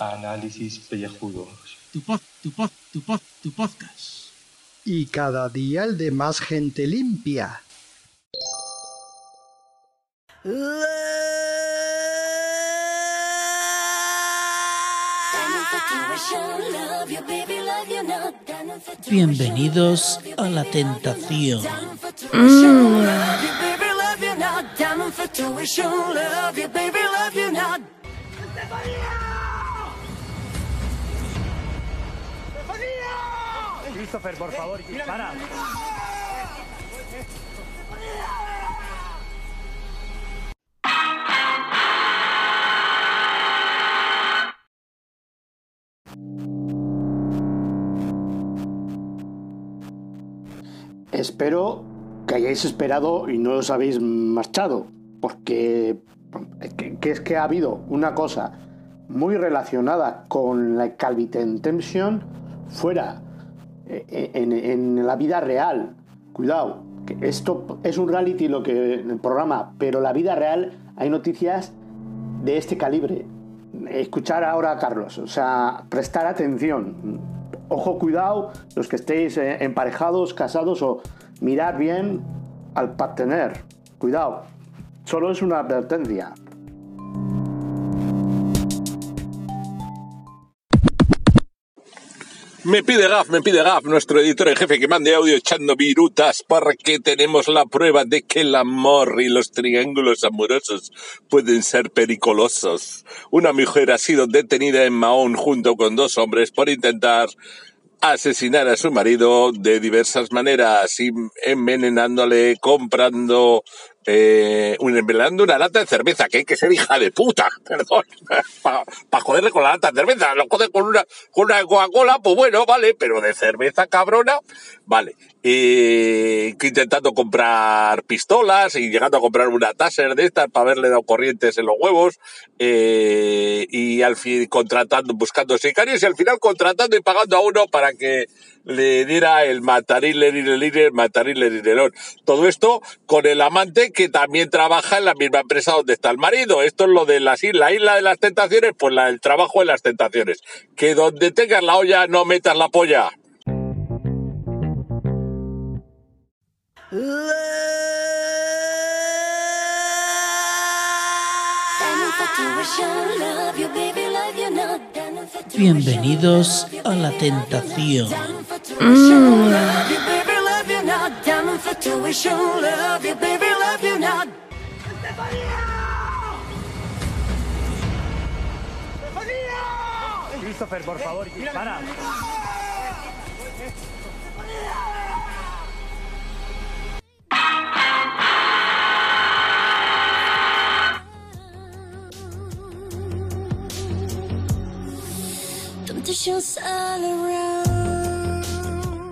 Análisis pellejudos. Tu pod, tu pod, tu pod, tu podcast. Y cada día el de más gente limpia. Bienvenidos a la tentación. Christopher, por favor, para. Espero hayáis esperado y no os habéis marchado, porque que, que es que ha habido una cosa muy relacionada con la calvitentensión fuera eh, en, en la vida real. Cuidado, que esto es un reality lo que el programa, pero la vida real hay noticias de este calibre. Escuchar ahora a Carlos, o sea, prestar atención. Ojo, cuidado, los que estéis eh, emparejados, casados o mirar bien al partener. Cuidado, solo es una advertencia. Me pide Gaf, me pide Gaf, nuestro editor en jefe, que mande audio echando virutas porque tenemos la prueba de que el amor y los triángulos amorosos pueden ser periculosos. Una mujer ha sido detenida en Mahón junto con dos hombres por intentar asesinar a su marido de diversas maneras, envenenándole, comprando eh, envenenando una lata de cerveza, que hay que ser hija de puta, perdón, para joderle con la lata de cerveza, lo jode con una, con una Coca-Cola, pues bueno, vale, pero de cerveza cabrona, vale, intentando comprar pistolas y llegando a comprar una taser de estas para haberle dado corrientes en los huevos, eh, y al fin contratando, buscando sicarios y al final contratando y pagando a uno para que le diera el matarín, el matarín, el Todo esto con el amante que también trabaja en la misma empresa donde está el marido. Esto es lo de la isla, isla de las tentaciones, pues la, el trabajo de las tentaciones. Que donde tengas la olla no metas la polla. Bienvenidos a la tentación. Christopher, por favor, para.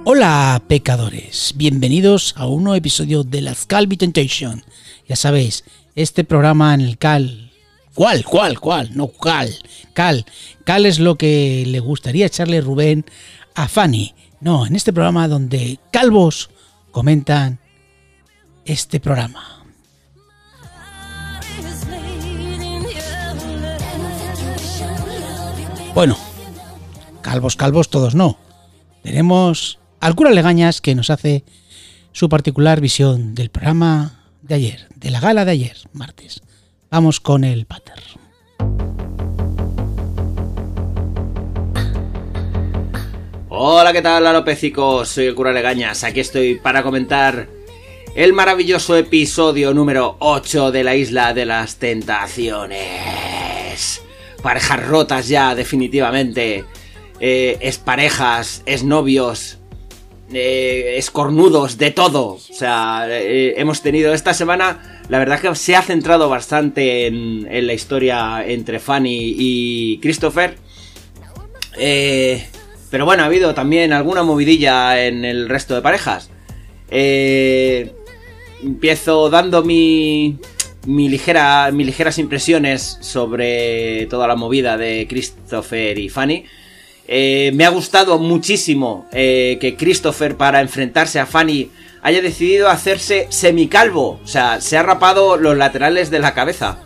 Hola pecadores, bienvenidos a un nuevo episodio de las Calvi Temptation. Ya sabéis, este programa en el Cal... ¿Cuál? ¿Cuál? ¿Cuál? No, Cal. Cal. Cal es lo que le gustaría echarle Rubén a Fanny. No, en este programa donde calvos comentan este programa. Bueno, calvos, calvos todos no. Tenemos al cura Legañas que nos hace su particular visión del programa de ayer, de la gala de ayer, martes. Vamos con el pater. Hola, ¿qué tal, alopecicos? Soy el cura Legañas. Aquí estoy para comentar el maravilloso episodio número 8 de la Isla de las Tentaciones. Parejas rotas ya, definitivamente. Eh, es parejas, es novios, eh, escornudos, de todo. O sea, eh, hemos tenido esta semana, la verdad que se ha centrado bastante en, la historia entre Fanny y Christopher. Eh, pero bueno, ha habido también alguna movidilla en el resto de parejas. Eh, empiezo dando mi, mi ligera, mis ligeras impresiones sobre toda la movida de Christopher y Fanny. Eh, me ha gustado muchísimo eh, que Christopher para enfrentarse a Fanny haya decidido hacerse semicalvo. O sea, se ha rapado los laterales de la cabeza.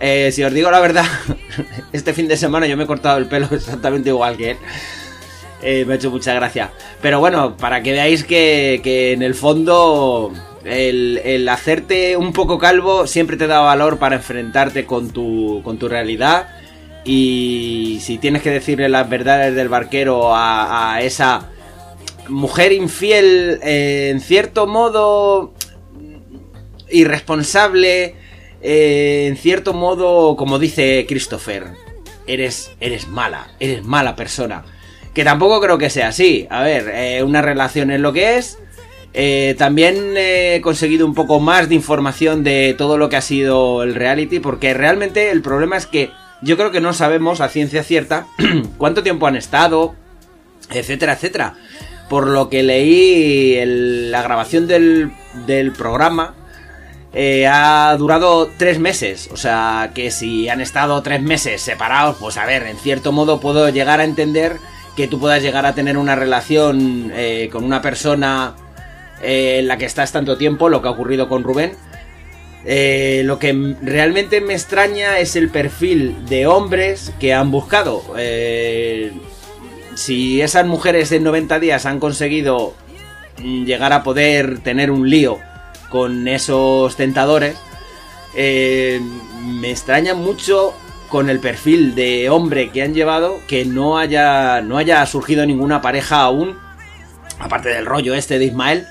Eh, si os digo la verdad, este fin de semana yo me he cortado el pelo exactamente igual que él. Me ha hecho mucha gracia. Pero bueno, para que veáis que, que en el fondo el, el, hacerte un poco calvo siempre te da valor para enfrentarte con tu, con tu realidad. Y si tienes que decirle las verdades del barquero a, esa mujer infiel, eh, en cierto modo irresponsable, eh, en cierto modo, como dice Christopher, eres, eres mala, eres mala persona. Que tampoco creo que sea así. A ver, eh, una relación es lo que es. También he conseguido un poco más de información de todo lo que ha sido el reality, porque realmente el problema es que yo creo que no sabemos a ciencia cierta cuánto tiempo han estado, etcétera, etcétera. Por lo que leí, el, la grabación del, del programa eh, ha durado tres meses. O sea, que si han estado tres meses separados, pues a ver, en cierto modo puedo llegar a entender que tú puedas llegar a tener una relación eh, con una persona eh, en la que estás tanto tiempo, lo que ha ocurrido con Rubén. Eh, lo que realmente me extraña es el perfil de hombres que han buscado. Eh, si esas mujeres en 90 días han conseguido llegar a poder tener un lío con esos tentadores, eh, me extraña mucho con el perfil de hombre que han llevado que no haya, no haya surgido ninguna pareja aún, aparte del rollo este de Ismael,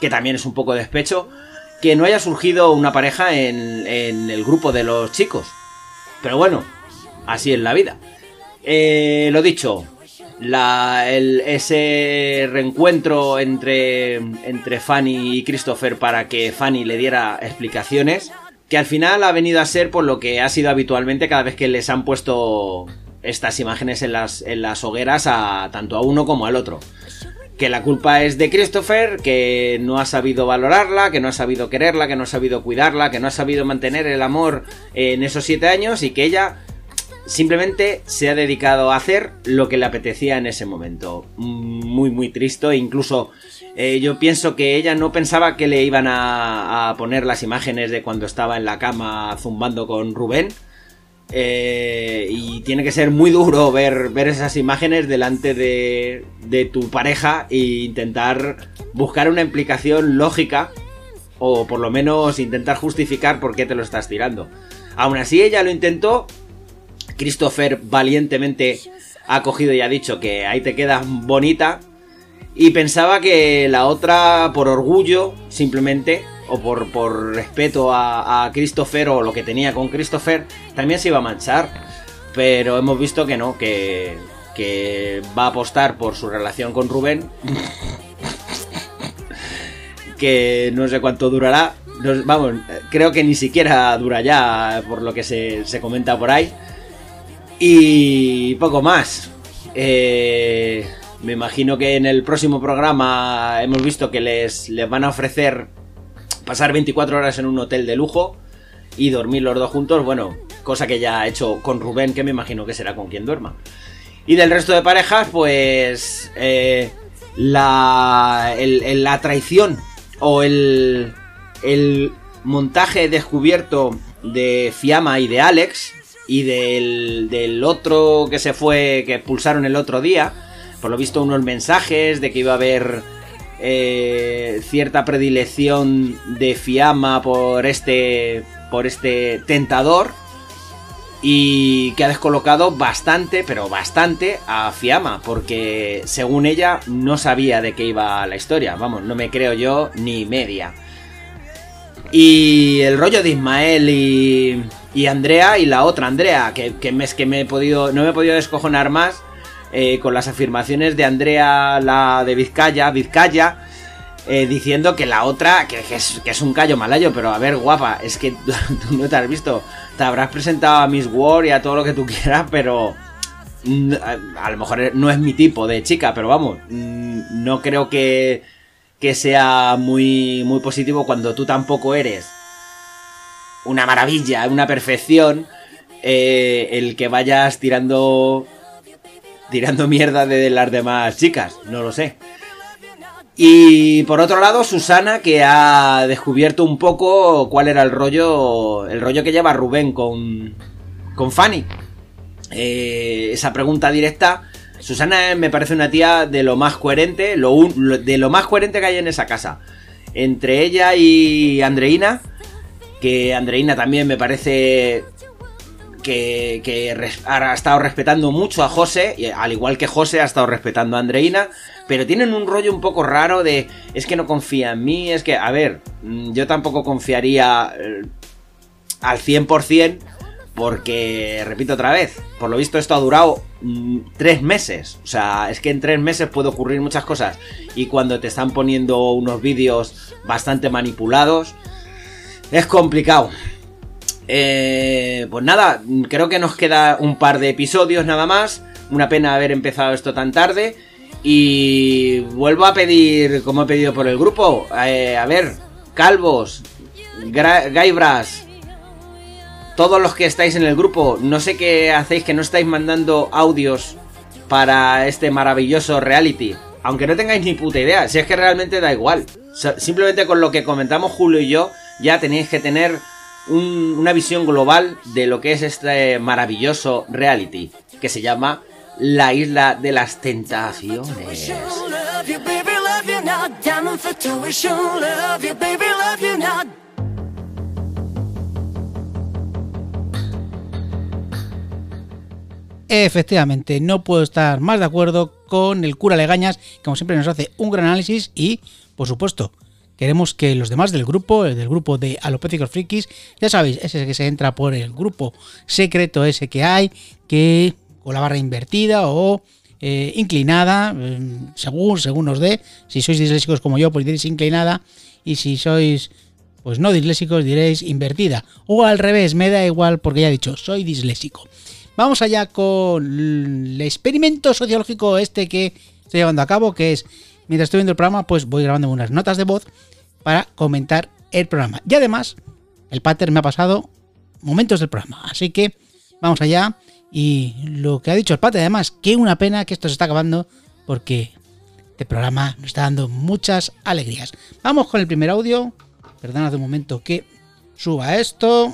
que también es un poco despecho, que no haya surgido una pareja en, en el grupo de los chicos. Pero bueno, así es la vida. Eh, lo dicho, la, el, ese reencuentro entre, entre Fanny y Christopher para que Fanny le diera explicaciones, que al final ha venido a ser por lo que ha sido habitualmente cada vez que les han puesto estas imágenes en las, en las hogueras a tanto a uno como al otro. Que la culpa es de Christopher, que no ha sabido valorarla, que no ha sabido quererla, que no ha sabido cuidarla, que no ha sabido mantener el amor en esos siete años y que ella simplemente se ha dedicado a hacer lo que le apetecía en ese momento. Muy, muy triste. Incluso eh, yo pienso que ella no pensaba que le iban a, a, poner las imágenes de cuando estaba en la cama zumbando con Rubén. Eh, y tiene que ser muy duro ver, ver esas imágenes delante de, de tu pareja e intentar buscar una implicación lógica o por lo menos intentar justificar por qué te lo estás tirando. Aún así ella lo intentó Christopher valientemente ha cogido y ha dicho que ahí te quedas bonita. Y pensaba que la otra, por orgullo, simplemente, o por, por respeto a, Christopher o lo que tenía con Christopher, también se iba a manchar. Pero hemos visto que no, que, que va a apostar por su relación con Rubén. que no sé cuánto durará. vamos, creo que ni siquiera dura ya, por lo que se, se comenta por ahí. Y poco más. Eh, me imagino que en el próximo programa hemos visto que les, les, van a ofrecer pasar 24 horas en un hotel de lujo y dormir los dos juntos. Bueno, cosa que ya ha hecho con Rubén, que me imagino que será con quien duerma. Y del resto de parejas, pues eh, la, el, el, la traición o el, el montaje descubierto de Fiamma y de Alex y del, del otro que se fue, que expulsaron el otro día, por lo visto unos mensajes de que iba a haber eh, cierta predilección de Fiamma por este, por este tentador y que ha descolocado bastante, pero bastante a Fiamma, porque según ella no sabía de qué iba la historia, vamos, no me creo yo ni media. Y el rollo de Ismael y, y Andrea y la otra Andrea, que, que, que me he podido, no me he podido descojonar más eh, con las afirmaciones de Andrea, la de Vizcaya, Vizcaya, eh, diciendo que la otra, que, es, que, es, un callo malayo, pero a ver, guapa, es que tú no te has visto, te habrás presentado a Miss War y a todo lo que tú quieras, pero mm, a, a lo mejor no es mi tipo de chica, pero vamos, mm, no creo que, que sea muy, muy positivo cuando tú tampoco eres una maravilla, una perfección, eh, el que vayas tirando tirando mierda de las demás chicas, no lo sé. Y por otro lado, Susana, que ha descubierto un poco cuál era el rollo, el rollo que lleva Rubén con, con Fanny. Eh, esa pregunta directa. Susana me parece una tía de lo más coherente, lo de lo más coherente que hay en esa casa. Entre ella y Andreina, que Andreina también me parece que, que ha estado respetando mucho a José, al igual que José ha estado respetando a Andreina, pero tienen un rollo un poco raro de es que no confía en mí, es que, a ver, mm, yo tampoco confiaría eh, al 100%, porque, repito otra vez, por lo visto esto ha durado mm, tres meses, o sea, es que en tres meses puede ocurrir muchas cosas, y cuando te están poniendo unos vídeos bastante manipulados, es complicado. Eh, pues nada, creo que nos queda un par de episodios nada más. Una pena haber empezado esto tan tarde. Y vuelvo a pedir, como he pedido por el grupo, eh, a ver, Calvos, Gaibras, todos los que estáis en el grupo, no sé qué hacéis que no estáis mandando audios para este maravilloso reality. Aunque no tengáis ni puta idea, si es que realmente da igual. Simplemente con lo que comentamos Julio y yo, ya tenéis que tener un- una visión global de lo que es este maravilloso reality, que se llama La Isla de las Tentaciones. Efectivamente, no puedo estar más de acuerdo con el cura Legañas, que como siempre nos hace un gran análisis y, por supuesto, queremos que los demás del grupo, el del grupo de Alopécicos Frikis, ya sabéis, ese que se entra por el grupo secreto ese que hay, que con la barra invertida o eh, inclinada, eh, según, según nos dé, si sois disléxicos como yo, pues diréis inclinada, y si sois pues no disléxicos diréis invertida. O al revés, me da igual porque ya he dicho, soy disléxico. Vamos allá con el experimento sociológico este que estoy llevando a cabo, que es, mientras estoy viendo el programa, pues voy grabando unas notas de voz para comentar el programa. Y además, el pater me ha pasado momentos del programa. Así que vamos allá. Y lo que ha dicho el pater, además, que una pena que esto se está acabando porque este programa nos está dando muchas alegrías. Vamos con el primer audio. Perdonad un momento que suba esto.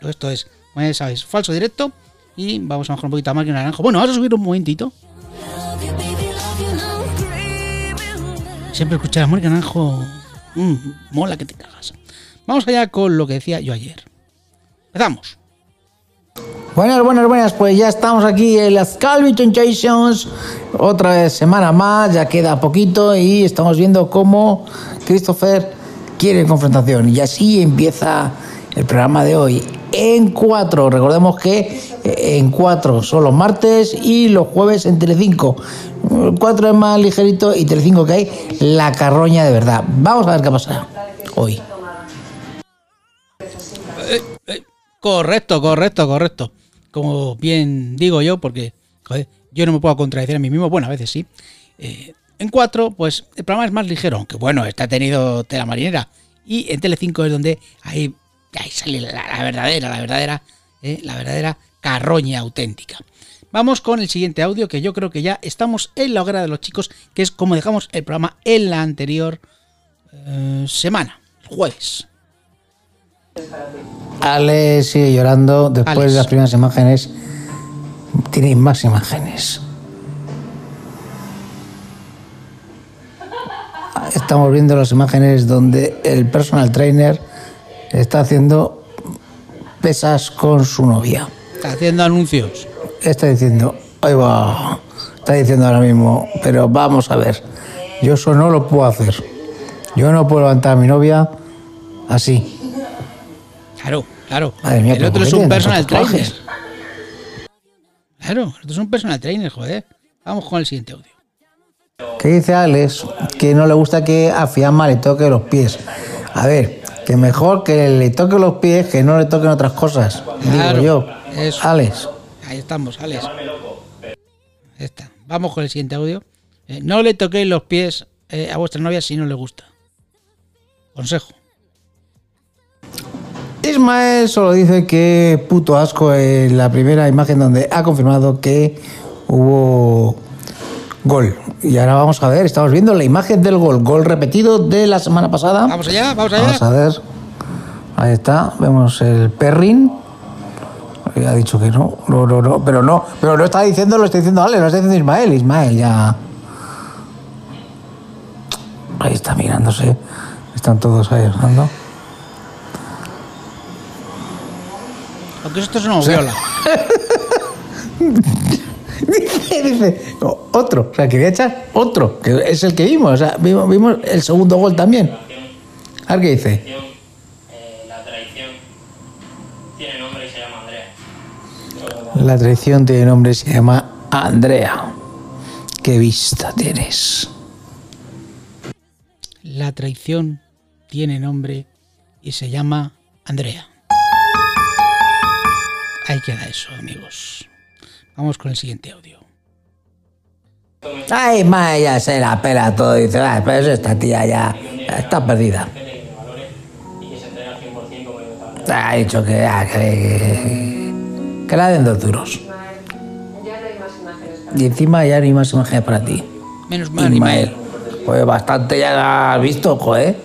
Esto es, como ya sabéis, falso directo. Y vamos a bajar un poquito a máquina naranjo. Bueno, vamos a subir un momentito. Siempre escuchar a naranjo. Mola que te cagas. Vamos allá con lo que decía yo ayer. Empezamos. Buenas, buenas, buenas, pues ya estamos aquí en las Calvi Temptations. Otra vez semana más, ya queda poquito y estamos viendo cómo Christopher quiere confrontación. Y así empieza el programa de hoy. En cuatro, recordemos que en cuatro son los martes y los jueves en Telecinco. El Cuatro es más ligerito y Telecinco que hay la carroña de verdad. Vamos a ver qué pasa hoy. Correcto, correcto, correcto. Como bien digo yo, porque yo no me puedo contradecir a mí mismo, bueno, a veces sí. Eh, en 4, pues el programa es más ligero, aunque bueno, está tenido tela marinera. Y en Telecinco es donde ahí, ahí sale la, verdadera, la verdadera, eh, la verdadera carroña auténtica. Vamos con el siguiente audio, que yo creo que ya estamos en la hoguera de los chicos, que es como dejamos el programa en la anterior eh, semana, jueves. Ale sigue llorando después Alex. de las primeras imágenes. Tiene más imágenes. Estamos viendo las imágenes donde el personal trainer está haciendo pesas con su novia. Está haciendo anuncios. Está diciendo, ahí va, está diciendo ahora mismo, pero vamos a ver, yo eso no lo puedo hacer. Yo no puedo levantar a mi novia así. Claro, claro. Madre mía, el otro ¿por es qué un personal trainer. Claro, el otro es un personal trainer, joder. Vamos con el siguiente audio. que dice Alex que no le gusta que a Fiamma le toque los pies. A ver, que mejor que le toque los pies que no le toquen otras cosas. Claro, digo yo. Eso. Alex. Ahí estamos, Alex. Ahí está. Vamos con el siguiente audio. Eh, no le toquéis los pies eh, a vuestra novia si no le gusta. Consejo. Ismael solo dice que puto asco en la primera imagen donde ha confirmado que hubo Gol. Y ahora vamos a ver, estamos viendo la imagen del gol. Gol repetido de la semana pasada. Vamos allá, vamos allá. Vamos a ver. Ahí está, vemos el perrin. Ha dicho que no, no, no, no, pero no, pero no está diciendo, lo está diciendo Ale, lo está diciendo Ismael, Ismael ya. Ahí está mirándose, están todos ahí hablando. Aunque esto es una viola. dice, dice, "O- otro, o sea, quería echar otro, que es el que vimos, o sea, vimos, vimos el segundo gol también. A ver qué dice. La traición tiene nombre, se llama Andrea. Qué vista tienes. La traición tiene nombre y se llama Andrea. Ahí queda eso, amigos. Vamos con el siguiente audio. Ay, ma, ya se la pela todo. Dice, "Ah, pero eso esta tía ya, está perdida. Y que se entrega al 100% como yo estaba. Ha dicho que, ah, que, que, la den dos duros. Y encima ya no hay más imágenes para ti. Menos mal, Ismael. Pues bastante ya has visto, joder.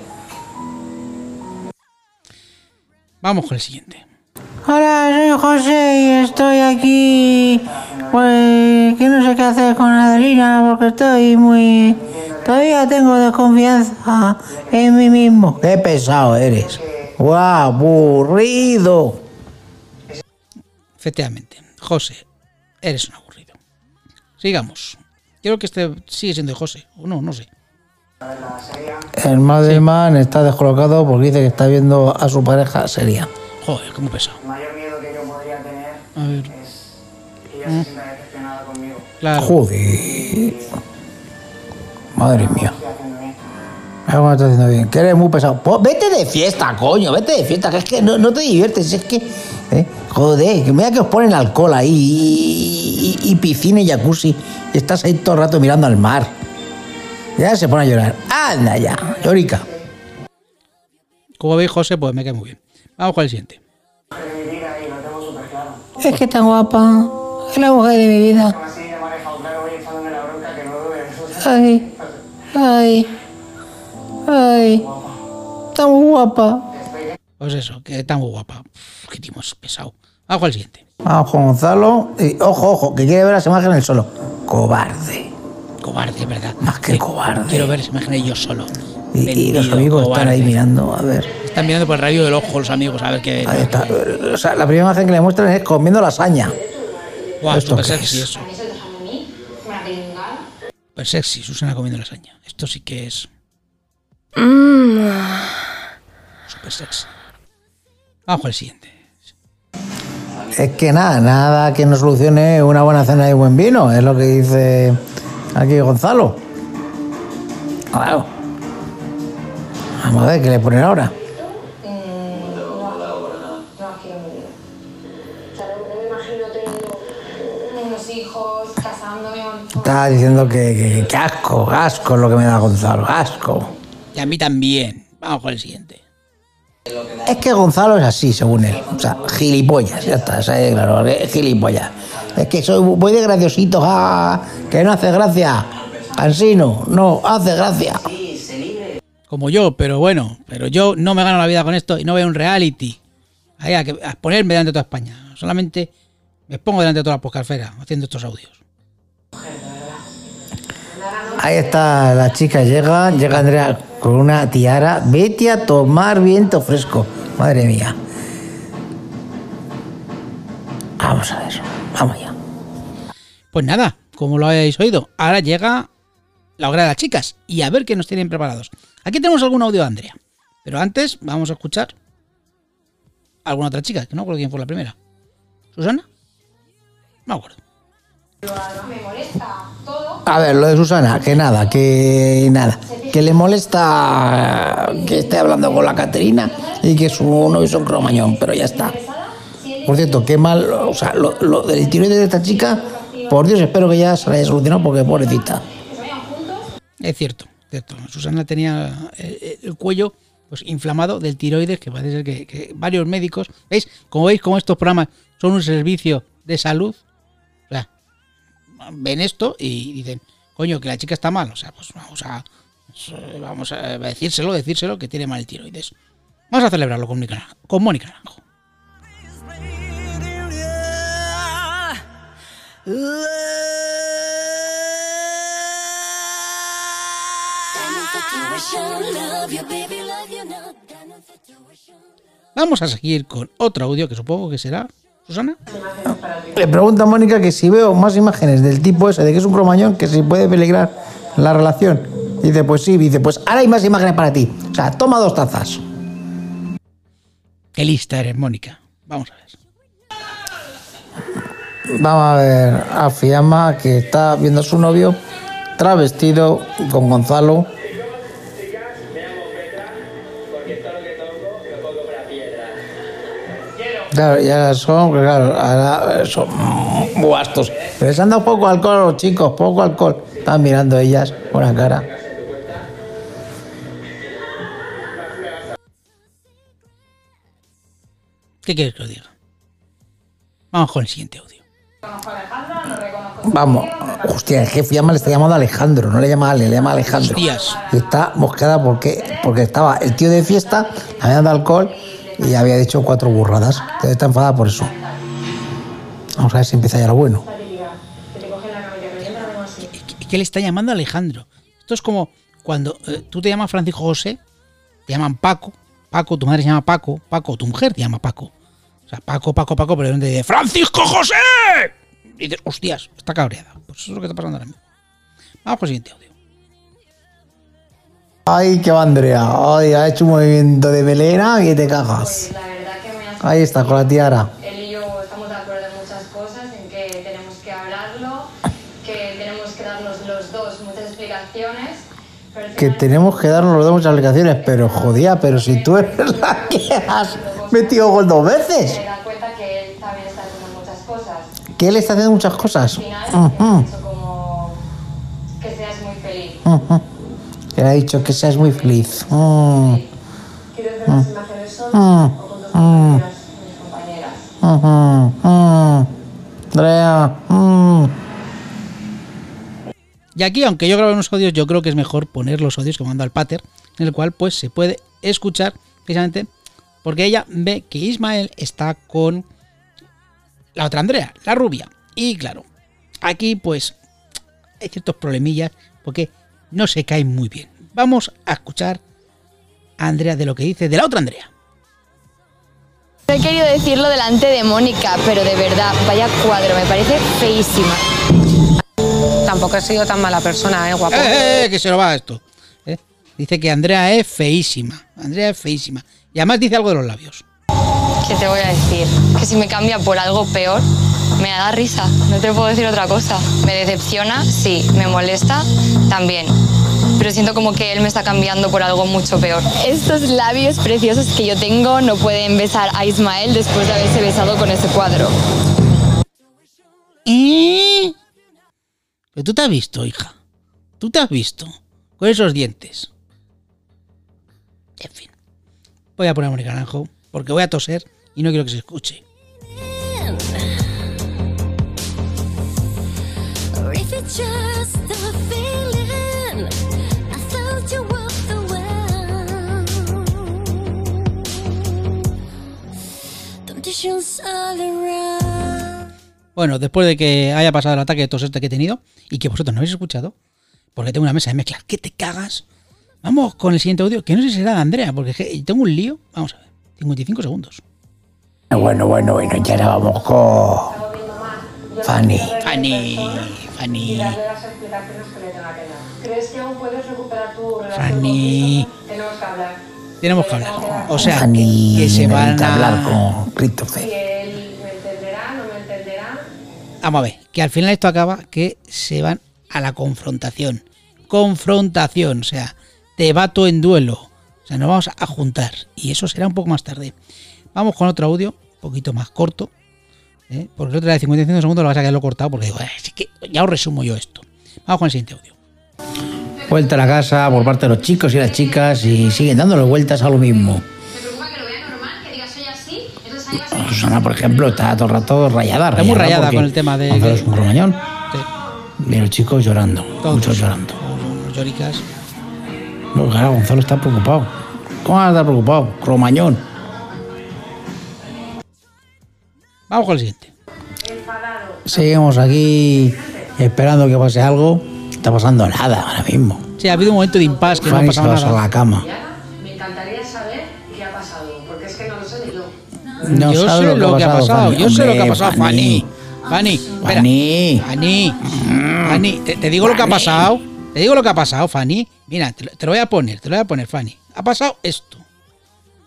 Vamos con el siguiente. Hola, soy José y estoy aquí. Pues que no sé qué hacer con Adelina porque estoy muy. Todavía tengo desconfianza en mí mismo. Qué pesado eres. ¡Guau! ¡Aburrido! Efectivamente. José, eres un aburrido. Sigamos. Creo que este sigue siendo de José. O no, no sé. El Madelman está descolocado porque dice que está viendo a su pareja seria. Joder, cómo pesado. El mayor miedo que yo podría tener A ver. es que ella se sienta decepcionada conmigo. Claro. Joder. Madre mía. Lo está haciendo bien. Que eres muy pesado. Pues vete de fiesta, coño. Vete de fiesta. Que es que no, no te diviertes. Es que. ¿Eh? Joder. Que mira que os ponen alcohol ahí. Y, y- y piscina y jacuzzi. Y estás ahí todo el rato mirando al mar. Ya se pone a llorar. Anda ya. Llorica. Como veis, José, pues me cae muy bien. Vamos con el siguiente. Es que tan guapa. Es la mujer de mi vida. Ay. Ay. Ay. Tan guapa. Pues eso, que está muy guapa. Uf, qué tipo es pesado. Con el siguiente. Vamos con Gonzalo. Y ojo, ojo, que quiere ver las imágenes solo. Cobarde. Cobarde, ¿verdad? Más que cobarde. Quiero ver las imágenes yo solo. Y, los amigos están ahí mirando, a ver. Están mirando por el rayo del ojo los amigos, a ver qué. Ahí está. O sea, la primera imagen que le muestran es comiendo lasaña. Guau, ¿Esto súper qué sexy es? eso. Súper sexy, Susana comiendo lasaña. Esto sí que es. Súper sexy. Vamos con el siguiente. Es que nada, nada que no solucione una buena cena y buen vino, es lo que dice aquí Gonzalo. Claro. Vamos a ver qué le ponen ahora. unos hijos, casándome. Está diciendo que, que- que asco, asco es lo que me da Gonzalo, asco. Y a mí también. Vamos con el siguiente. Es que Gonzalo es así, según él. O sea, gilipollas, ya está, eh, claro, gilipollas. Es que soy voy de graciosito, ja, que no hace gracia. Cansino, no, hace gracia. Como yo, pero bueno, pero yo no me gano la vida con esto y no veo un reality. Ahí a, que, ponerme delante de toda España. Solamente me pongo delante de toda la poscalfera haciendo estos audios. Ahí está la chica, llega, llega Andrea con una tiara. Vete a tomar viento fresco. Madre mía. Vamos a ver, vamos allá. Pues nada, como lo habéis oído, ahora llega la hora de las chicas y a ver qué nos tienen preparados. Aquí tenemos algún audio de Andrea, pero antes vamos a escuchar alguna otra chica, que no recuerdo quién fue la primera. ¿Susana? No me acuerdo. A ver, lo de Susana, que nada, que nada. Que le molesta que esté hablando con la Caterina y que su novio es un cromañón, pero ya está. Por cierto, qué mal, o sea, lo, del tiroides de esta chica, por Dios, espero que ya se haya solucionado porque pobrecita. Es cierto, cierto. Susana tenía eh, el cuello pues inflamado del tiroides, que parece ser que, varios médicos, ¿veis? Como veis, como estos programas son un servicio de salud, ven esto y dicen, coño, que la chica está mal. O sea, pues vamos a, vamos a decírselo, decírselo que tiene mal el tiroides. Vamos a celebrarlo con Mónica, con Mónica Naranjo. Vamos a seguir con otro audio que supongo que será. Susana. Le pregunta a Mónica que si veo más imágenes del tipo ese, de que es un cromañón, que si puede peligrar la relación. Dice, pues sí, dice, pues ahora hay más imágenes para ti. O sea, toma dos tazas. Qué lista eres, Mónica. Vamos a ver. Vamos a ver a Fiamma que está viendo a su novio travestido con Gonzalo. Claro, ya son, claro, ahora son muy vastos. Pero les han dado poco alcohol a los chicos, poco alcohol. Están mirando ellas con la cara. ¿Qué quieres que os diga? Vamos con el siguiente audio. Vamos, hostia, el jefe llama, le está llamando Alejandro, no le llama Ale, le llama Alejandro. Hostias. Y está mosqueada porque, porque estaba el tío de fiesta, le había dado alcohol y había dicho cuatro burradas. Entonces está enfadada por eso. Vamos a ver si empieza ya lo bueno. ¿Y qué le está llamando Alejandro? Esto es como cuando eh, tú te llamas Francisco José, te llaman Paco, Paco, tu madre se llama Paco, Paco, tu mujer te llama Paco. O sea, Paco, Paco, Paco, pero de dice ¡Francisco José! Y dices, hostias, está cabreada. Pues eso es lo que está pasando ahora mismo. Vamos con el siguiente audio. Ay, qué va Andrea. Ay, ha hecho un movimiento de melena que te cagas. La verdad que me ha Ahí está, con la tiara. Él y yo estamos de acuerdo en muchas cosas, en que tenemos que hablarlo, que tenemos que darnos los dos muchas explicaciones. Pero Que tenemos que darnos los dos muchas aplicaciones, pero jodía, pero si tú eres la que has metido gol dos veces. se da cuenta que él también está haciendo muchas cosas. Que él está haciendo muchas cosas. Al final, Ujú, eso como que seas muy feliz. ujú. Que le ha dicho que seas muy feliz. Mm, ¿Quieres ver las imágenes sola mm, o con tus mm, compañeras, mis compañeras? mm. Andrea, mm. Y aquí, aunque yo grabe unos audios, yo creo que es mejor poner los audios que manda el pater, en el cual pues se puede escuchar precisamente porque ella ve que Ismael está con la otra Andrea, la rubia. Y claro, aquí pues hay ciertos problemillas porque no se caen muy bien. Vamos a escuchar a Andrea de lo que dice de la otra Andrea. No he querido decirlo delante de Mónica, pero de verdad, vaya cuadro, me parece feísima. Tampoco he sido tan mala persona, ¿eh, guapo? ¡Eh, eh, que se lo va esto! ¿Eh? Dice que Andrea es feísima. Andrea es feísima. Y además dice algo de los labios. ¿Qué te voy a decir? Que si me cambia por algo peor, me da risa. No te puedo decir otra cosa. Me decepciona, sí. Me molesta, también. Pero siento como que él me está cambiando por algo mucho peor. Estos labios preciosos que yo tengo no pueden besar a Ismael después de haberse besado con ese cuadro. ¿Eh? Pero tú te has visto, hija. Tú te has visto. Con esos dientes. En fin. Voy a poner a Mónica Naranjo porque voy a toser y no quiero que se escuche. Bueno, después de que haya pasado el ataque de tos este que he tenido y que vosotros no habéis escuchado, porque tengo una mesa de mezclas, que te cagas. Vamos con el siguiente audio, que no sé si será de Andrea, porque tengo un lío. Vamos a ver, 55 segundos. Bueno, bueno, bueno, ya ahora vamos con Fanny. Fanny, Fanny. ¿Crees que aún puedes recuperar tu relación Fanny. Tenemos que hablar. Tenemos que hablar. O sea, Fanny, que, que se van necesita hablar a... con Christopher. Si él me entenderá, no me entenderá. Vamos a ver, que al final esto acaba que se van a la confrontación. Confrontación, o sea, te bato en duelo. O sea, nos vamos a juntar. Y eso será un poco más tarde. Vamos con otro audio, un poquito más corto. ¿eh? Porque el otro de 55 segundos lo vas a quedarlo cortado porque digo, "Eh, es que ya os resumo yo esto. Vamos con el siguiente audio. Vuelta a la casa por parte de los chicos y las chicas y siguen dándole vueltas a lo mismo. Susana, por ejemplo, está todo el rato rayada. Está muy rayada con el tema de. Gonzalo es un cromañón. Y los chicos llorando, Todos. muchos llorando. Lloricas. No, claro, Gonzalo está preocupado. ¿Cómo va a estar preocupado? Cromañón. Vamos con el siguiente. Seguimos aquí esperando que pase algo. No está pasando nada ahora mismo. Sí, ha habido un momento de impasse que no ha pasado a la cama. Me encantaría saber qué ha pasado, porque es que no lo sé ni yo. No yo sabe sé lo que ha pasado, Fanny. yo sé lo que ha pasado, Fanny. Fanny, espera. Fanny. Fanny, Fanny, te, te digo lo que ha pasado. Te digo lo que ha pasado, Fanny. Mira, te, lo- te lo voy a poner, te lo voy a poner, Fanny. Ha pasado esto.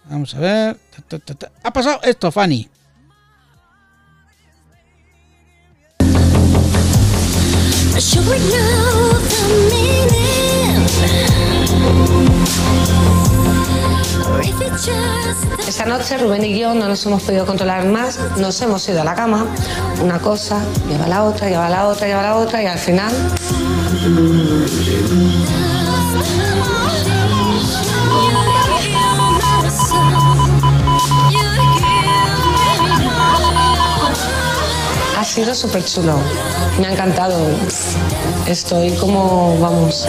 Vamos a ver. Ta, ta, ta, ta. Ha pasado esto, Fanny. Esta noche Rubén y yo no nos hemos podido controlar más, nos hemos ido a la cama, una cosa lleva la otra, lleva la otra, lleva la otra y al final ha sido súper chulo, me ha encantado, estoy como, vamos.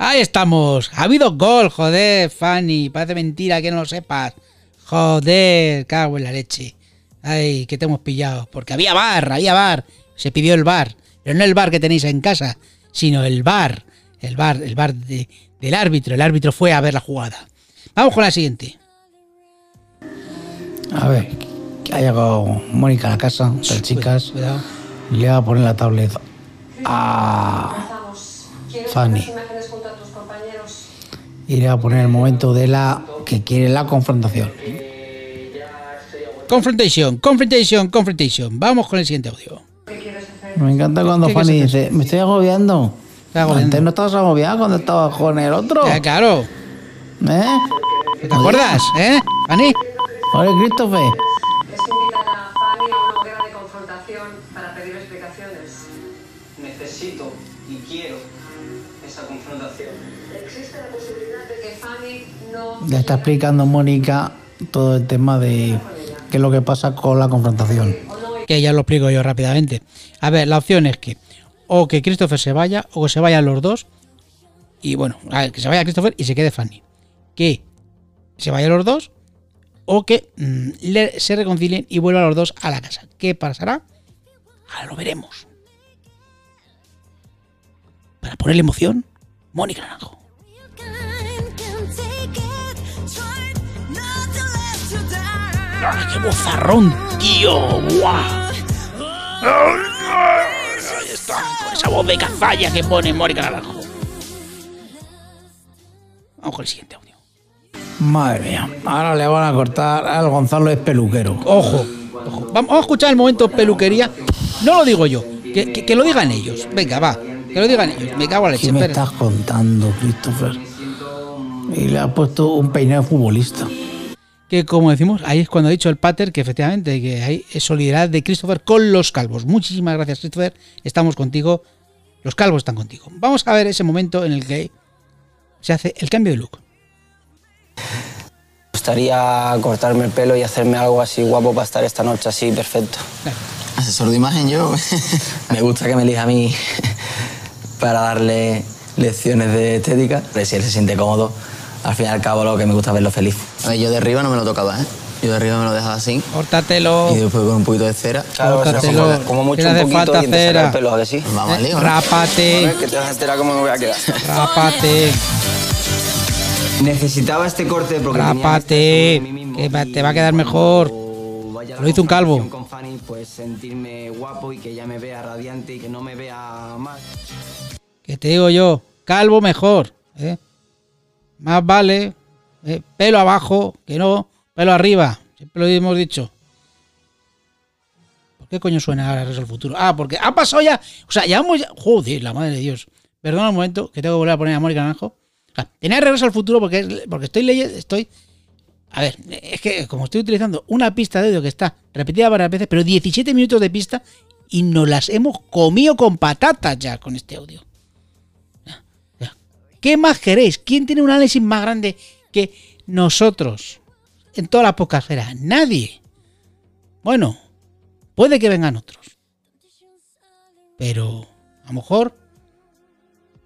Ahí estamos. Ha habido gol, joder, Fanny. Parece mentira que no lo sepas. Joder, cago en la leche. Ay, que te hemos pillado. Porque había bar, había bar. Se pidió el bar. Pero no el bar que tenéis en casa, sino el bar. El bar, el bar de- del árbitro. El árbitro fue a ver la jugada. Vamos con la siguiente. A ver, que ha llegado Mónica a la casa, las chicas. Cuidado. Le va a poner la tablet a Fanny. Y le va a poner el momento de la que quiere la confrontación. Confrontation, confrontation, confrontation. Vamos con el siguiente audio. Me encanta cuando ¿Qué Fanny dice, me estoy agobiando. agobiando. Antes no estabas agobiado cuando estabas con el otro. Ya, claro. ¿Eh? ¿Te acuerdas? ¿Eh? Fanny. Oye, Christopher. es invitar a Fanny a una hoguera de confrontación para pedir explicaciones. Necesito y quiero esa confrontación. Existe la posibilidad de que Fanny no Le está explicando Mónica todo el tema de qué es lo que pasa con la confrontación. que ya lo explico yo rápidamente. A ver, la opción es que o que Christopher se vaya o que se vayan los dos y bueno, a ver, que se vaya Christopher y se quede Fanny. Que se vayan los dos o que mm, se reconcilien y vuelvan los dos a la casa. ¿Qué pasará? Ahora lo veremos. Para ponerle emoción, Mónica Naranjo. ¡Ah, ¡Qué bozarrón, tío! ¡Guau! Ahí está, con esa voz de cazalla que pone Mónica Naranjo. Vamos con el siguiente audio. Madre mía, ahora le van a cortar al Gonzalo es peluquero. Ojo, ojo. Vamos a escuchar el momento peluquería. No lo digo yo, que, que- que lo digan ellos. Venga, va, que lo digan ellos. Me cago en la ¿Qué leche. me espera. estás contando, Christopher? Y le ha puesto un peinado futbolista. Que como decimos, ahí es cuando ha dicho el pater que efectivamente que hay solidaridad de Christopher con los calvos. Muchísimas gracias, Christopher. Estamos contigo. Los calvos están contigo. Vamos a ver ese momento en el que se hace el cambio de look. Me gustaría cortarme el pelo y hacerme algo así guapo para estar esta noche así perfecto. Asesor de imagen yo. me gusta que me elija a mí para darle lecciones de estética. Pero si él se siente cómodo, al fin y al cabo lo que me gusta es verlo feliz. A ver, yo de arriba no me lo tocaba, ¿eh? Yo de arriba me lo dejaba así. Córtatelo. Y después con un poquito de cera. Claro, Córtatelo. como, como mucho un poquito falta y cera. el pelo, ¿a que sí? Vamos lío, ¿no? rápate. A ver, que te vas a enterar cómo me voy a quedar. Rápate, Necesitaba este corte porque rápate. Que te va a quedar mejor. Lo hizo un calvo. con Fanny, pues sentirme guapo y que ella me vea radiante y que no me vea mal. Que te digo yo, calvo mejor. ¿eh? Más vale ¿eh? pelo abajo que no pelo arriba. Siempre lo hemos dicho. ¿Por qué coño suena ahora al futuro? Ah, porque ha pasado ya. O sea, ya. Joder, la madre de Dios. Perdona un momento que tengo que volver a poner a Mónica Naranjo. Tenía regreso al futuro porque, porque estoy leyendo. Estoy. A ver, es que como estoy utilizando una pista de audio que está repetida varias veces, pero 17 minutos de pista y nos las hemos comido con patatas ya con este audio. ¿Qué más queréis? ¿Quién tiene un análisis más grande que nosotros? En toda la podcastfera. Nadie. Bueno, puede que vengan otros. Pero a lo mejor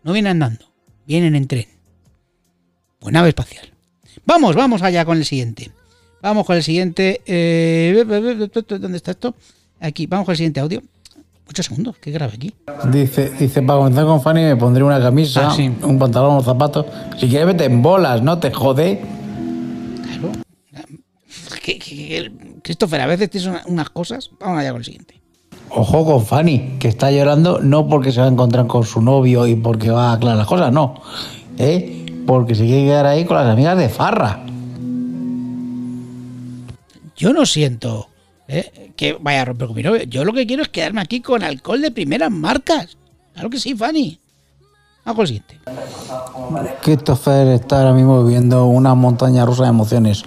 no vienen andando, vienen en tren. Pues nave espacial. Vamos, vamos allá con el siguiente. Vamos con el siguiente. eh, ¿Dónde está esto? Aquí, vamos con el siguiente audio. Muchos segundos, qué grave aquí. Dice, dice, para comenzar con Fanny me pondré una camisa, Ah, sí. un pantalón, unos zapatos. Si quieres vete en bolas, no te jode. Que- que- Christopher, a veces tienes una- unas cosas. Vamos allá con el siguiente. Ojo con Fanny, que está llorando no porque se va a encontrar con su novio y porque va a aclarar las cosas, no. ¿Eh? Porque se quiere quedar ahí con las amigas de Farra. Yo no siento ¿eh? que vaya a romper con mi novio. Yo lo que quiero es quedarme aquí con alcohol de primeras marcas. Claro que sí, Fanny. Con el siguiente. Christopher está ahora mismo viviendo una montaña rusa de emociones.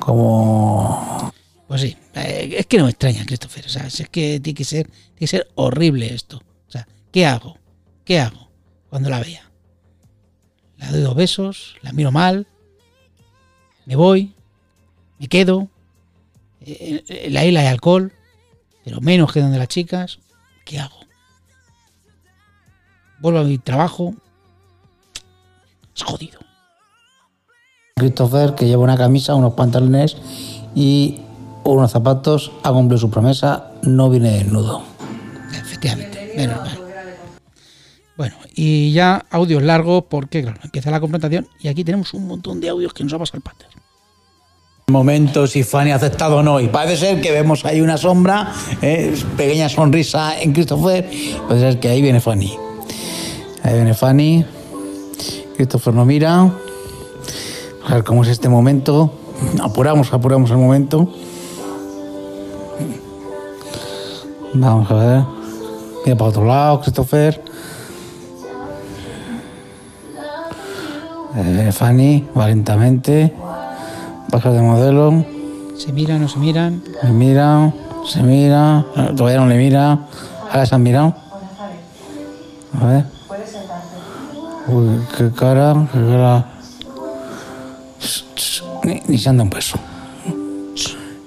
Como. Pues sí, eh, es que no me extraña, Christopher. O sea, es que tiene que ser, tiene que ser horrible esto. O sea, ¿qué hago? ¿Qué hago cuando la vea? La doy dos besos, la miro mal, me voy, me quedo. En la isla hay alcohol, pero menos que donde las chicas. ¿Qué hago? Vuelvo a mi trabajo. Es jodido. Christopher, que lleva una camisa, unos pantalones y unos zapatos, ha cumplido su promesa, no viene desnudo. Efectivamente, menos mal. Bueno, y ya audios largos porque, claro, empieza la confrontación y aquí tenemos un montón de audios que nos va a pasar el pater. Momento si Fanny ha aceptado o no. Y parece ser que vemos ahí una sombra, eh, pequeña sonrisa en Christopher. Puede ser que ahí viene Fanny. Ahí viene Fanny. Christopher no mira. A ver cómo es este momento. Apuramos, apuramos el momento. Vamos a ver. Mira para otro lado, Christopher. Ahí viene Fanny, valentamente. Baja de modelo. Se miran, no se miran. Se mira, se mira. eh, Todavía no le mira. Ahora se han mirado. A ver. Uy, qué cara, qué cara. Ni, ni se han dado un beso.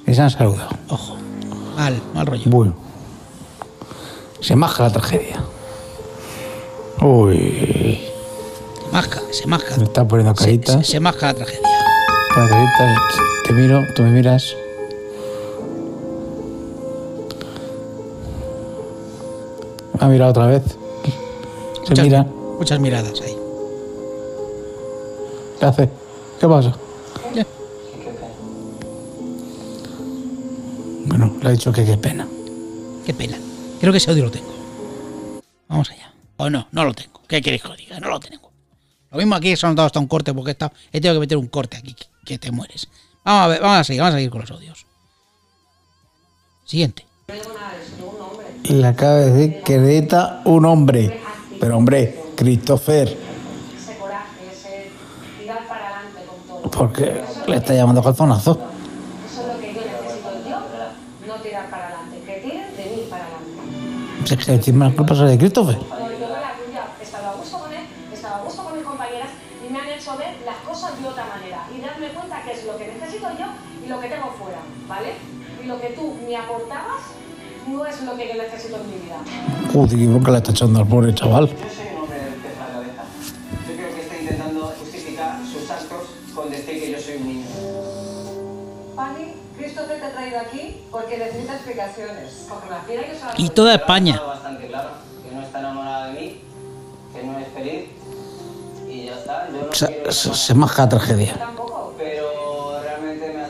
Ni se han saludado. Ojo. Mal, mal rollo. Bueno. Se masca la tragedia. Uy. Se masca, se masca. Me está poniendo Se, caritas. se- se masca la tragedia. Caritas. Te miro, tú me miras. Me ha mirado otra vez. Se Muchas, mira. muchas miradas ahí. ¿Qué hace? ¿Qué pasa? Ya. Bueno, le ha dicho que qué pena. Qué pena. Creo que ese audio lo tengo. Vamos allá. O no, no lo tengo. ¿Qué queréis que os diga? No lo tengo. Lo mismo aquí se ha notado hasta un corte porque estado- he tenido que meter un corte aquí que, te mueres. Vamos a ver, vamos a seguir, vamos a seguir con los audios. Siguiente. Y le acaba de decir que necesita un hombre. Pero hombre, Christopher. Porque le está llamando calzonazo. Eso es lo que yo necesito yo, no tirar para adelante, que tiren de mí para adelante. Es que encima la culpa es de Christopher. No, yo no la tuya, estaba a gusto con él, estaba a gusto con mis compañeras y me han hecho ver las cosas de otra manera y darme cuenta que es lo que necesito yo y lo que tengo fuera, ¿vale? Y lo que tú me aportabas no es lo que yo necesito en mi vida. Joder, qué bronca le está echando al pobre chaval. Yo soy un hombre de la cabeza. Yo creo que está intentando justificar sus actos con decir que yo soy un niño. Fanny, Christopher te ha traído aquí porque necesita explicaciones. Porque la fiera que la Y toda España. Bastante claro que no está enamorada de mí, que no es feliz y ya está. Yo no Se, quiero se, se la tragedia. Tampoco. pero realmente me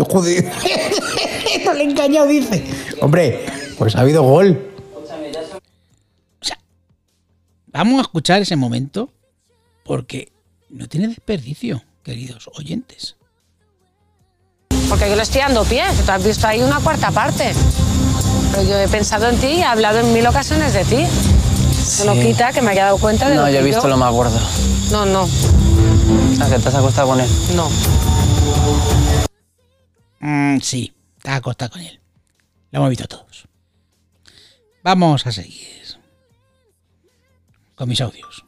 No, joder. no le he engañado, dice. Hombre, pues ha habido gol. Ya son Vamos a escuchar ese momento porque no tiene desperdicio, queridos oyentes. Porque yo le estoy dando pie, tú has visto ahí una cuarta parte. Pero yo he pensado en ti y he hablado en mil ocasiones de ti. No Sí. quita que me haya dado cuenta de lo No, que yo he visto lo más gordo. No, no, ¿A que te has acostado con él? no. Mm, sí, has acostado con él. La hemos visto todos. Vamos a seguir con mis audios.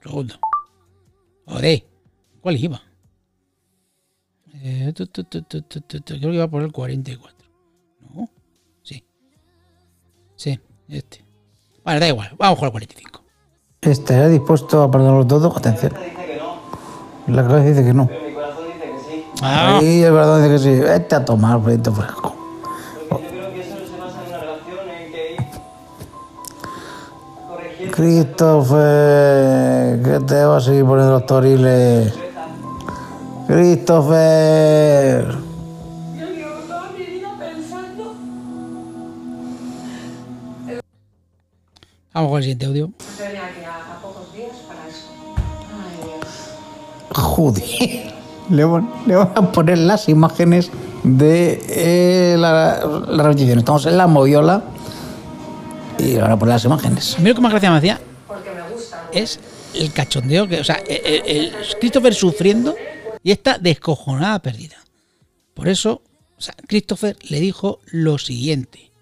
Segundo. Joder, ¿cuál iba? Eh, tu, creo que iba por el 44. ¿No? Sí. Sí, este. Vale, da igual. Vamos con el 45. ¿Estaría dispuesto a perderlo todo? Atención. La cabeza dice que no. Ah. Ahí el corazón dice que sí. Vete a tomar proyecto fresco. Christopher, que te vas a seguir poniendo los toriles. Christopher. Vamos con el siguiente audio. Se venía aquí a, a pocos días para eso. Ay, Dios. Joder. Le van, le van a poner las imágenes de eh, la, la repetición. Estamos en la moviola y le van a poner las imágenes. A mí lo que más gracia me hacía es el cachondeo que, o sea, el, el- el Christopher sufriendo y esta descojonada perdida. Por eso, o sea, Christopher le dijo lo siguiente.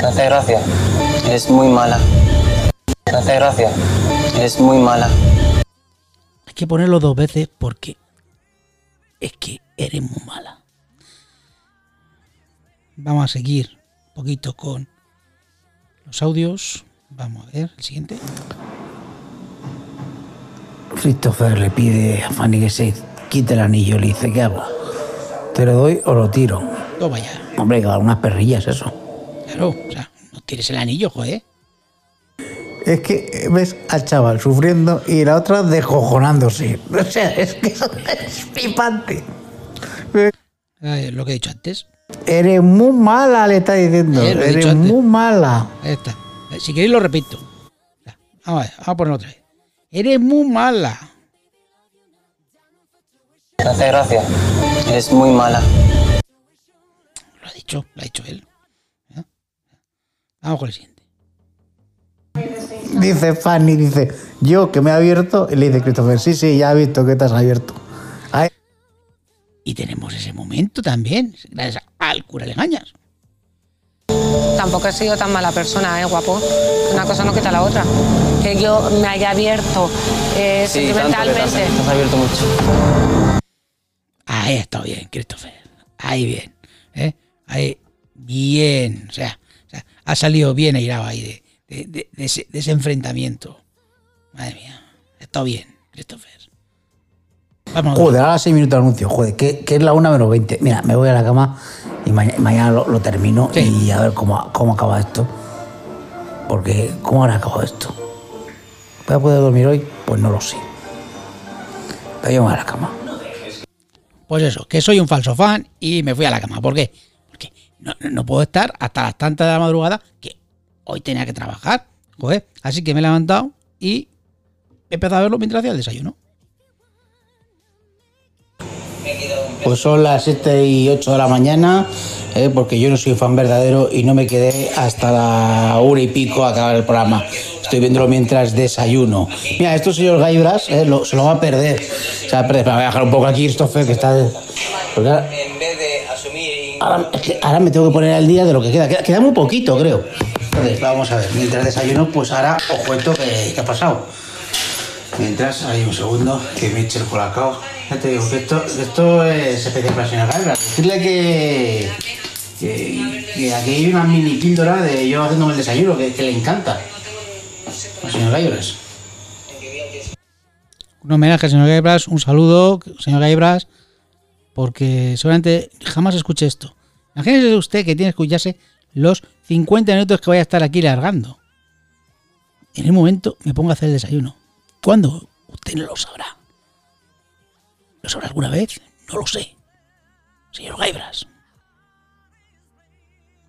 Me hace gracia. Eres muy mala. Me hace gracia. Eres muy mala. Hay que ponerlo dos veces porque es que eres muy mala. Vamos a seguir un poquito con los audios. Vamos a ver el siguiente. Christopher le pide a Fanny que se quite el anillo. Le dice, ¿qué hago? ¿Te lo doy o lo tiro? Toma ya. Hombre, que unas perrillas eso. Claro, o sea, no tires el anillo, joder. Es que ves al chaval sufriendo y la otra descojonándose. O sea, es que eso es flipante. Eh, lo que he dicho antes. Eres muy mala, le está diciendo. Eh, lo he Eres muy mala. Ahí está. Eh, Si queréis lo repito. Vamos a ver, vamos a ponerlo otra vez. Eres muy mala. Me hace gracia. Eres muy mala. Lo ha dicho, lo ha dicho él. ¿Ya? Vamos con el siguiente. Dice Fanny, dice, yo que me he abierto. Y le dice Christopher, sí, sí, ya he visto que te has abierto. Ay, Y tenemos ese momento también, gracias al cura Legañas. Tampoco he sido tan mala persona, ¿eh, guapo? Una cosa no quita la otra. Que yo me haya abierto eh, Sí, tanto que te has, sentimentalmente. te has abierto mucho. Ahí estado bien, Christopher. Ahí bien. ¿eh? Ahí bien. O sea, o sea, ha salido bien airado ahí de, de- de- de ese, de ese enfrentamiento. Madre mía. Estado bien, Christopher. Vamos joder, ahora 6 minutos de anuncio. Joder, que, que es la 1 menos 20. Mira, me voy a la cama y maña- mañana lo, lo termino y a ver cómo, cómo acaba esto. Porque, ¿cómo habrá acabado esto? ¿Voy a poder dormir hoy? Pues no lo sé. Pero yo me voy a la cama. Pues eso, que soy un falso fan y me fui a la cama. ¿Por qué? Porque no, no puedo estar hasta las tantas de la madrugada que hoy tenía que trabajar. Joder. Así que me he levantado y he empezado a verlo mientras hacía el desayuno. Pues son las 7 y 8 de la mañana, eh, porque yo no soy fan verdadero y no me quedé hasta la hora y pico a acabar el programa. Estoy viéndolo mientras desayuno. Mira, esto señor Gaibras eh, lo- se lo va a perder. Se va a perder. Pero voy a dejar un poco aquí, Christopher, que está... porque ahora- es que ahora me tengo que poner al día de lo que queda. Queda, queda muy poquito, creo. Entonces, vamos a ver. Mientras desayuno, pues ahora os cuento qué, qué ha pasado. Mientras, hay un segundo, que me eche el colacao. Ya te digo que esto, que esto es especial para la señora Gaibra. Decirle que, que, que aquí hay una mini píldora de yo haciéndome el desayuno, que, que le encanta. La señora Gaibras. Un homenaje al señor Gaibras, un saludo, señor Gaibras, porque seguramente jamás escuche esto. Imagínese usted que tiene que escucharse los 50 minutos que voy a estar aquí largando. En el momento me pongo a hacer el desayuno. ¿Cuándo? Usted no lo sabrá. ¿Lo sabrá alguna vez? No lo sé. Señor Gaibras.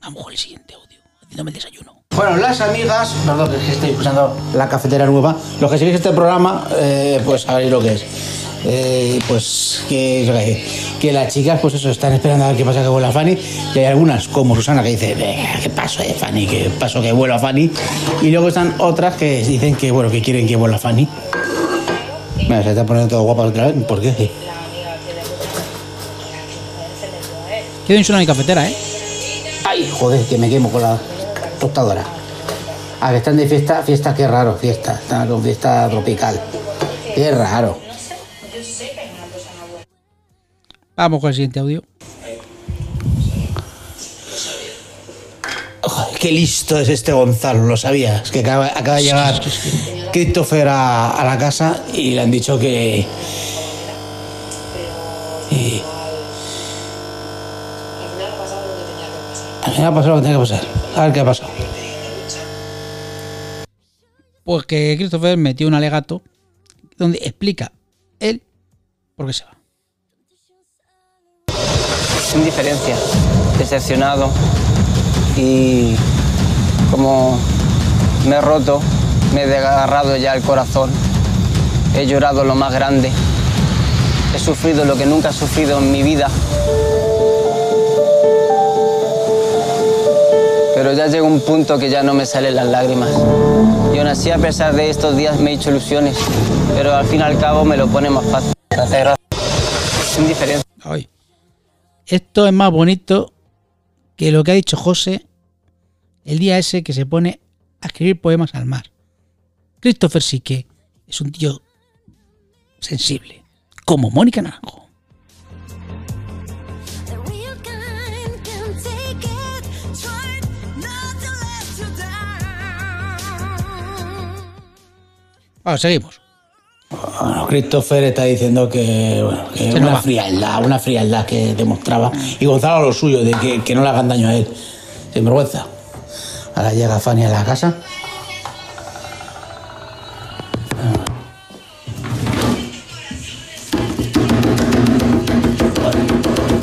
Vamos con el siguiente audio, haciéndome el desayuno. Bueno, las amigas, perdón, que estoy escuchando la cafetera nueva. Los que seguís este programa, eh, pues sabréis lo que es. Eh, pues que, que las chicas, pues eso, están esperando a ver qué pasa que vuela Fanny. Y hay algunas, como Susana, que dice, "Venga, ¿qué paso de Fanny? ¿Qué paso que vuela Fanny? Y luego están otras que dicen que, bueno, que quieren que vuela Fanny. Mira, se está poniendo todo guapa otra vez. ¿Por qué? Qué bien suena mi cafetera, ¿eh? Ay, joder, que me quemo con la tostadora. Ah, que están de fiesta, fiesta, qué raro, fiesta. Están con fiesta tropical. Qué raro. Vamos con el siguiente audio. Joder, qué listo es este Gonzalo, lo sabías. Que acaba, acaba de llegar Christopher a, a la casa y le han dicho que. y- Al final ha pasado lo que tenía que pasar. A ver qué ha pasado. Pues que Christopher metió un alegato donde explica él por qué se va. Indiferencia, decepcionado y como me he roto, me he desgarrado ya el corazón, he llorado lo más grande, he sufrido lo que nunca he sufrido en mi vida. Pero ya llega un punto que ya no me salen las lágrimas. Y aún así, a pesar de estos días, me he hecho ilusiones, pero al fin y al cabo me lo pone más fácil. Gracias. Indiferencia. Ay. Esto es más bonito que lo que ha dicho José el día ese que se pone a escribir poemas al mar. Christopher sí que es un tío sensible, como Mónica Naranjo. Bueno, seguimos. Bueno, Christopher está diciendo que, bueno, que una va. frialdad, una frialdad que demostraba. Y Gonzalo lo suyo, de que, que no le hagan daño a él. Sin vergüenza. Ahora llega Fanny a la casa.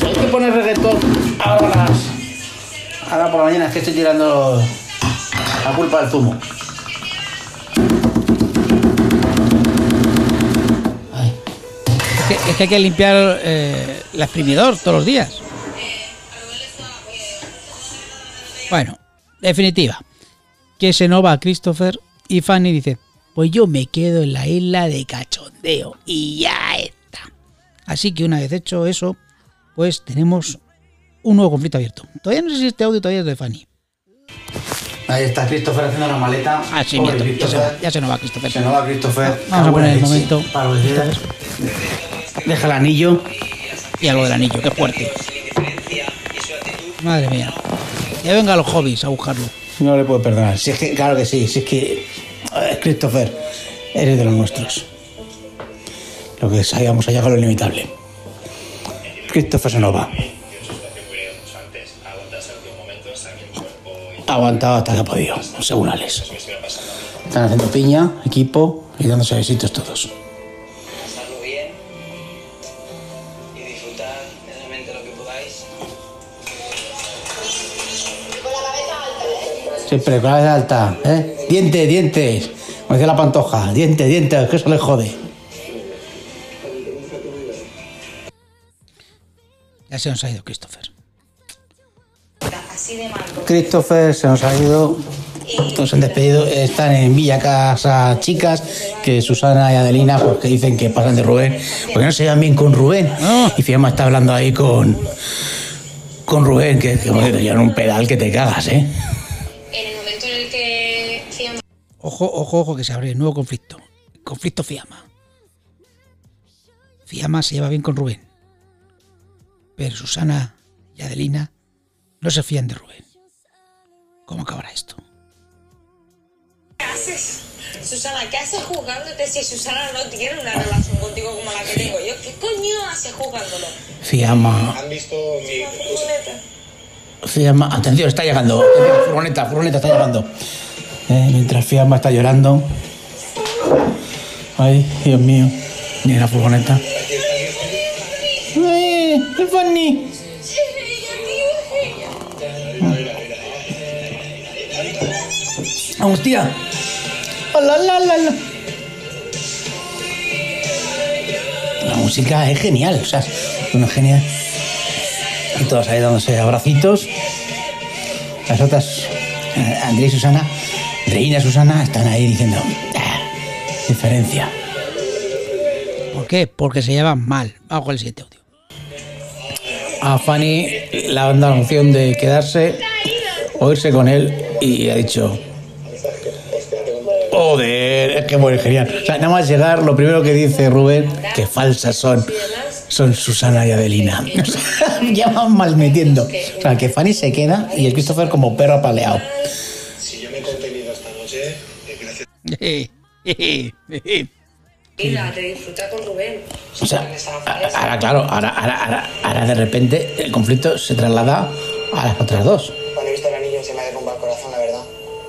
Hay que poner reggaetón ahora las. Ahora por la mañana es que estoy tirando la culpa del zumo. Es que, hay que limpiar eh, el exprimidor todos los días. Bueno, definitiva. Que se no va Christopher y Fanny dice, pues yo me quedo en la isla de cachondeo y ya está. Así que una vez hecho eso, pues tenemos un nuevo conflicto abierto. Todavía no sé si este audio todavía es de Fanny. Ahí está Christopher haciendo la maleta. Ah, sí, Pobre ya, se va, ya se nos va Christopher. Se nos va Christopher. Vamos a poner el momento. Para. Deja el anillo. Y algo del anillo, qué fuerte. Madre mía. Ya venga los hobbies a buscarlo. No le puedo perdonar. Si es que, claro que sí. Si es que. eh, Christopher, eres de los nuestros. Lo que sabíamos allá con lo limitable. Christopher se nos va. Ha aguantado hasta que ha podido, según Alex. Están haciendo piña, equipo y dándose besitos todos. Siempre con la cabeza alta, ¿eh? Dientes, dientes. Como decía la pantoja, dientes, dientes, que eso le jode. Ya se nos ha ido Christopher. Así de mal. Christopher se nos ha ido. Nos han despedido. Están en Villa Casa Chicas, que Susana y Adelina, pues que dicen que pasan de Rubén, porque no se llevan bien con Rubén. Y Fiamma está hablando ahí con. con Rubén, que, que te llevan un pedal que te cagas, ¿eh? Ojo, ojo, ojo, que se abre el nuevo conflicto. Conflicto Fiamma. Fiamma se lleva bien con Rubén. Pero Susana y Adelina no se fían de Rubén. ¿Cómo acabará esto? ¿Qué haces? Susana, ¿qué haces juzgándote si Susana no tiene una relación contigo como la que tengo yo? ¿Qué coño haces juzgándolo? Fiamma. ¿Han visto mi Fiamma. Atención, está llegando. Furgoneta, furgoneta está llegando. Eh, mientras Fiamma está llorando. Ay, Dios mío. Ni la furgoneta. ¡Eh! ¡Es Fanny! ¡Vamos, tía! ¡Hola, la, la, la! La música es genial, o sea, es una genial. Y todos ahí dándose abracitos. Las otras, eh, Andrés y Susana, Reina y Susana, están ahí diciendo, "Ah, diferencia. ¿Por qué? Porque se llevan mal. Vamos con el siguiente audio. a Fanny le han dado la opción de quedarse o irse con él y ha dicho, joder, es que muy genial. O sea, nada más llegar, lo primero que dice Rubén, que falsas son, son Susana y Adelina. O sea, ya van mal metiendo. O sea, que Fanny se queda y el Christopher como perro apaleado. Disfruta con Rubén. O sea, ahora claro, ahora, ahora, ahora, ahora de repente el conflicto se traslada a las otras dos. Cuando he visto el anillo se me ha derrumbado el corazón, la verdad.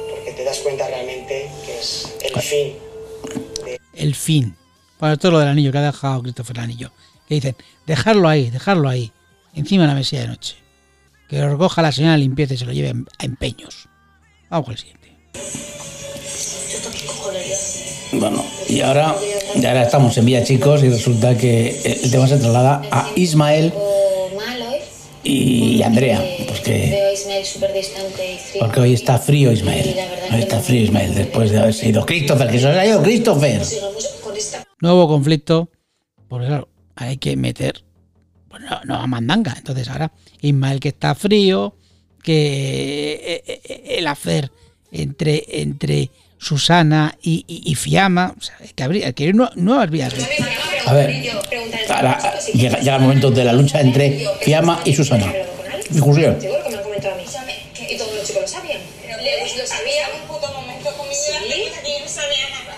Porque te das cuenta realmente que es el fin. El fin. Bueno, esto es lo del anillo que ha dejado Christopher el anillo. Que dicen, dejarlo ahí, dejarlo ahí, encima de la mesilla de noche. Que lo recoja la señora de limpieza y se lo lleve a empeños. Vamos con el siguiente. Bueno, y ahora, y ahora estamos en Villa Chicos y resulta que el tema se traslada a Ismael y Andrea. Porque, frío. porque hoy está frío Ismael. Hoy está frío Ismael después de haberse ido Christopher, que se ha ido Christopher. Nuevo conflicto. Porque claro, hay que meter. Pues no, no a mandanga. Entonces ahora, Ismael que está frío. Que eh, eh, eh, el hacer entre, entre Susana y, y- y Fiamma. O sea, que habría que ir nue- nuevas vías. A ver, ahora llega, llega el momento de la lucha entre Fiamma y Susana. Discusión. Seguro que me lo comentó a mí. Y todos los chicos lo sabían. Le lo sabía un puto momento con mi vida. ¿Sí? Y no sabía nada.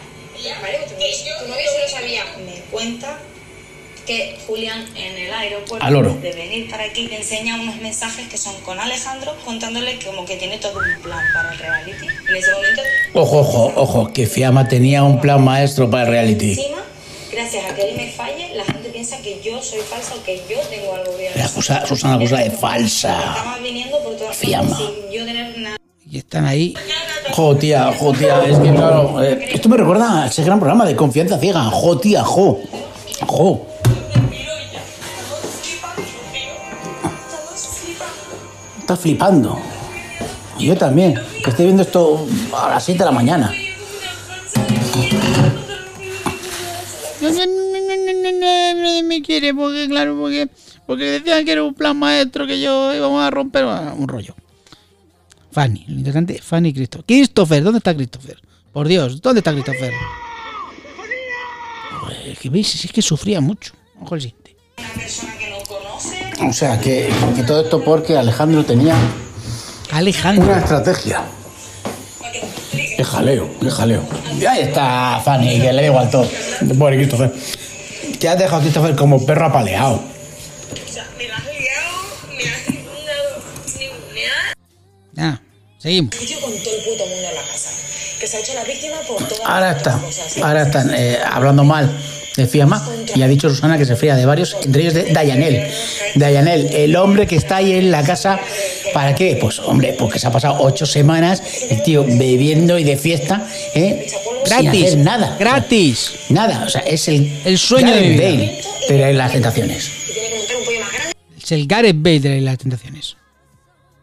Vale, tu, tu novio sí lo sabía. Me cuenta que Julián en el aeropuerto de venir para aquí le enseña unos mensajes que son con Alejandro contándole que como que tiene todo un plan para el reality. En ese momento, Ojo, ojo, ojo, que Fiamma tenía un plan maestro para el reality. encima, gracias a que él me falle, la gente piensa que yo soy falsa o que yo tengo algo bien. Le acusa, Susana acusa de falsa. Viniendo por todas Fiamma. sin yo tener nada. Y están ahí. Jo, tía, jo, tía, es que claro, eh, esto me recuerda a ese gran programa de confianza ciega. Jo, tía, jo. Jo. Estás flipando. Yo también, que estoy viendo esto a las 7 de la mañana. Me quiere porque, claro, porque, porque decían que era un plan maestro que yo íbamos a romper bueno, un rollo. Fanny, lo interesante, Fanny y Christopher. ¿dónde está Christopher? Por Dios, ¿dónde está Christopher? Joder, Es que veis, es que sufría mucho. Ojo. O sea, que, que todo esto porque Alejandro tenía Alejandro. una estrategia. Qué jaleo, qué jaleo. Y ahí está Fanny, que le da igual todo. Pobre Christopher. Que has dejado a Christopher como perro apaleado. Ah, seguimos. Ahora está, ahora están eh, hablando mal de Fiamma y ha dicho Susana que se fría de varios, entre ellos de Dayanel. Dayanel, el hombre que está ahí en la casa, ¿para qué? Pues hombre, porque se ha pasado ocho semanas el tío bebiendo y de fiesta, ¿eh? Sin Gratis, hacer nada. Gratis. Nada, o sea, es el, El sueño de Gareth vida. Bale de las tentaciones. Es el Gareth Bale de las tentaciones.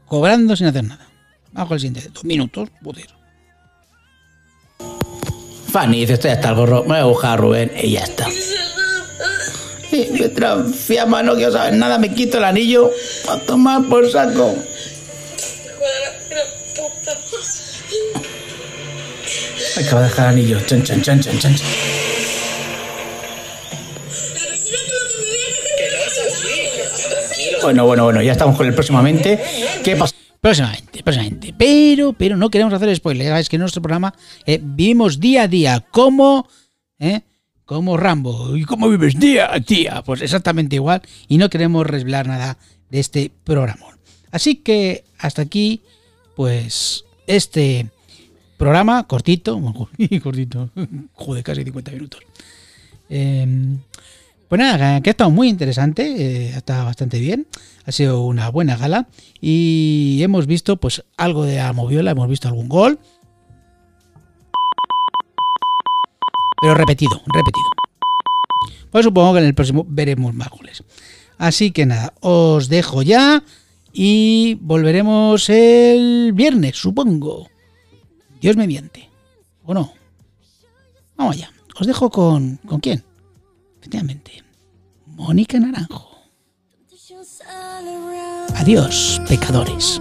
Cobrando sin hacer nada. Bajo el siguiente. Dos minutos, joder. Fanny dice, esto ya está el gorro, me voy a buscar a Rubén y ya está. Y mientras Fiamma no quiero saber nada, me quito el anillo a tomar por saco. Acaba de dejar el anillo. Chan, chan, chan, chan, chan. chan. Bueno, bueno, bueno, ya estamos con el próximamente. ¿Qué pasa? Próximamente, próximamente. Pero, pero no queremos hacer spoilers. Es que en nuestro programa eh, vivimos día a día como, ¿eh? Rambo. ¿Y cómo vives día a día? Pues exactamente igual. Y no queremos revelar nada de este programa. Así que hasta aquí, pues, este programa cortito. cortito. Joder, casi 50 minutos. Eh, pues nada, que ha estado muy interesante, eh, ha estado bastante bien, ha sido una buena gala y hemos visto pues algo de la moviola, hemos visto algún gol, pero repetido, repetido. Pues supongo que en el próximo veremos más goles. Así que nada, os dejo ya y volveremos el viernes, supongo. Dios mediante. ¿O no? Vamos allá. Os dejo con... ¿Con quién? Efectivamente. Mónica Naranjo. Adiós, pecadores.